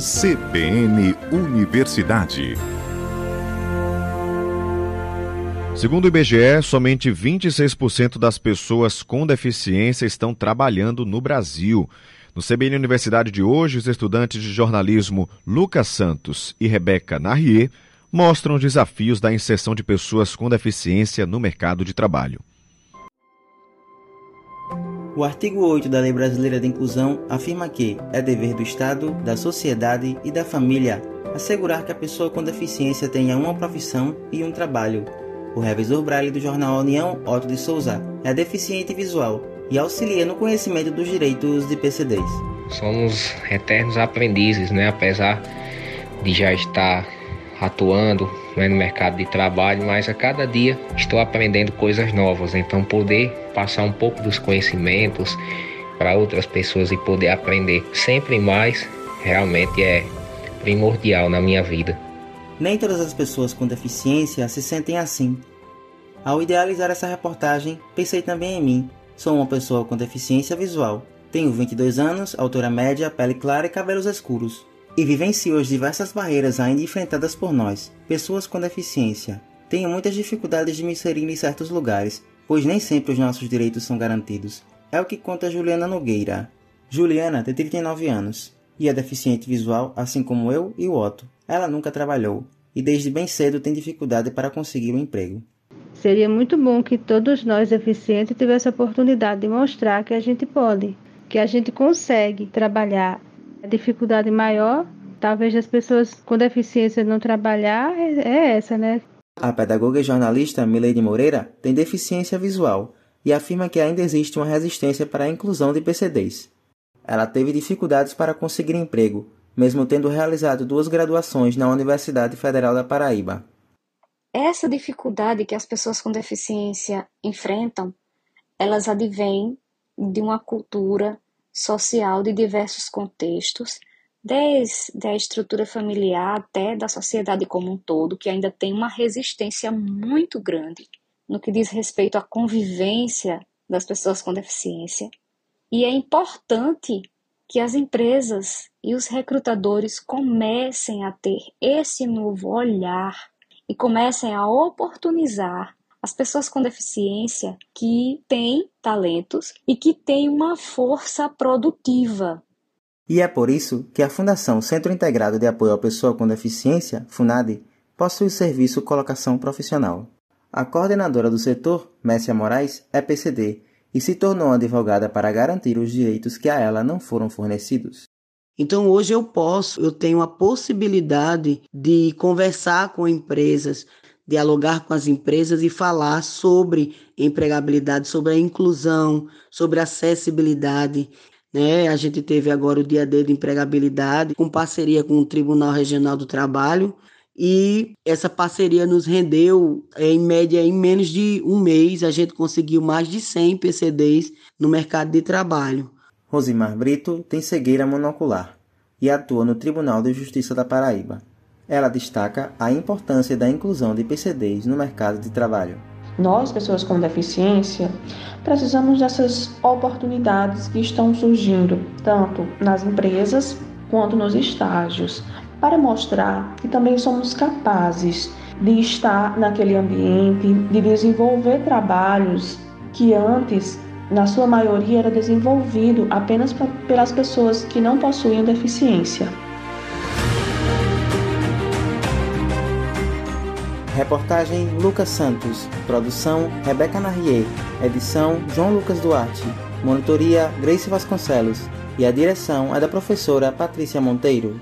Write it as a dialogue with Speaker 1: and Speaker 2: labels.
Speaker 1: CBN Universidade. Segundo o IBGE, somente 26% das pessoas com deficiência estão trabalhando no Brasil. No CBN Universidade de hoje, os estudantes de jornalismo Lucas Santos e Rebeca Narrier mostram os desafios da inserção de pessoas com deficiência no mercado de trabalho.
Speaker 2: O artigo 8 da Lei Brasileira de Inclusão afirma que é dever do Estado, da sociedade e da família assegurar que a pessoa com deficiência tenha uma profissão e um trabalho. O revisor Braille do jornal União, Otto de Souza, é deficiente visual e auxilia no conhecimento dos direitos de PCDs.
Speaker 3: Somos eternos aprendizes, né? apesar de já estar atuando né, no mercado de trabalho, mas a cada dia estou aprendendo coisas novas. Então, poder passar um pouco dos conhecimentos para outras pessoas e poder aprender sempre mais realmente é primordial na minha vida.
Speaker 2: Nem todas as pessoas com deficiência se sentem assim. Ao idealizar essa reportagem, pensei também em mim. Sou uma pessoa com deficiência visual. Tenho 22 anos, altura média, pele clara e cabelos escuros e vivencio as diversas barreiras ainda enfrentadas por nós, pessoas com deficiência. Tenho muitas dificuldades de me inserir em certos lugares, pois nem sempre os nossos direitos são garantidos. É o que conta Juliana Nogueira. Juliana tem 39 anos e é deficiente visual, assim como eu e o Otto. Ela nunca trabalhou e desde bem cedo tem dificuldade para conseguir um emprego.
Speaker 4: Seria muito bom que todos nós deficientes tivessem a oportunidade de mostrar que a gente pode, que a gente consegue trabalhar a dificuldade maior, talvez das pessoas com deficiência não trabalhar, é, é essa, né?
Speaker 2: A pedagoga e jornalista Milene Moreira tem deficiência visual e afirma que ainda existe uma resistência para a inclusão de PCDs. Ela teve dificuldades para conseguir emprego, mesmo tendo realizado duas graduações na Universidade Federal da Paraíba.
Speaker 5: Essa dificuldade que as pessoas com deficiência enfrentam, elas advêm de uma cultura social de diversos contextos, desde a estrutura familiar até da sociedade como um todo, que ainda tem uma resistência muito grande no que diz respeito à convivência das pessoas com deficiência. E é importante que as empresas e os recrutadores comecem a ter esse novo olhar e comecem a oportunizar as pessoas com deficiência que têm talentos e que têm uma força produtiva.
Speaker 2: E é por isso que a Fundação Centro Integrado de Apoio à Pessoa com Deficiência, FUNAD, possui o serviço Colocação Profissional. A coordenadora do setor, Messia Moraes, é PCD e se tornou advogada para garantir os direitos que a ela não foram fornecidos.
Speaker 6: Então hoje eu posso, eu tenho a possibilidade de conversar com empresas, dialogar com as empresas e falar sobre empregabilidade, sobre a inclusão, sobre acessibilidade. Né? A gente teve agora o Dia D de Empregabilidade, com parceria com o Tribunal Regional do Trabalho, e essa parceria nos rendeu, em média, em menos de um mês, a gente conseguiu mais de 100 PCDs no mercado de trabalho.
Speaker 2: Rosimar Brito tem cegueira monocular e atua no Tribunal de Justiça da Paraíba. Ela destaca a importância da inclusão de PCDs no mercado de trabalho.
Speaker 7: Nós, pessoas com deficiência, precisamos dessas oportunidades que estão surgindo, tanto nas empresas quanto nos estágios, para mostrar que também somos capazes de estar naquele ambiente, de desenvolver trabalhos que antes, na sua maioria, era desenvolvido apenas pelas pessoas que não possuíam deficiência.
Speaker 2: Reportagem Lucas Santos. Produção Rebeca Narrier. Edição João Lucas Duarte. Monitoria Grace Vasconcelos. E a direção é da professora Patrícia Monteiro.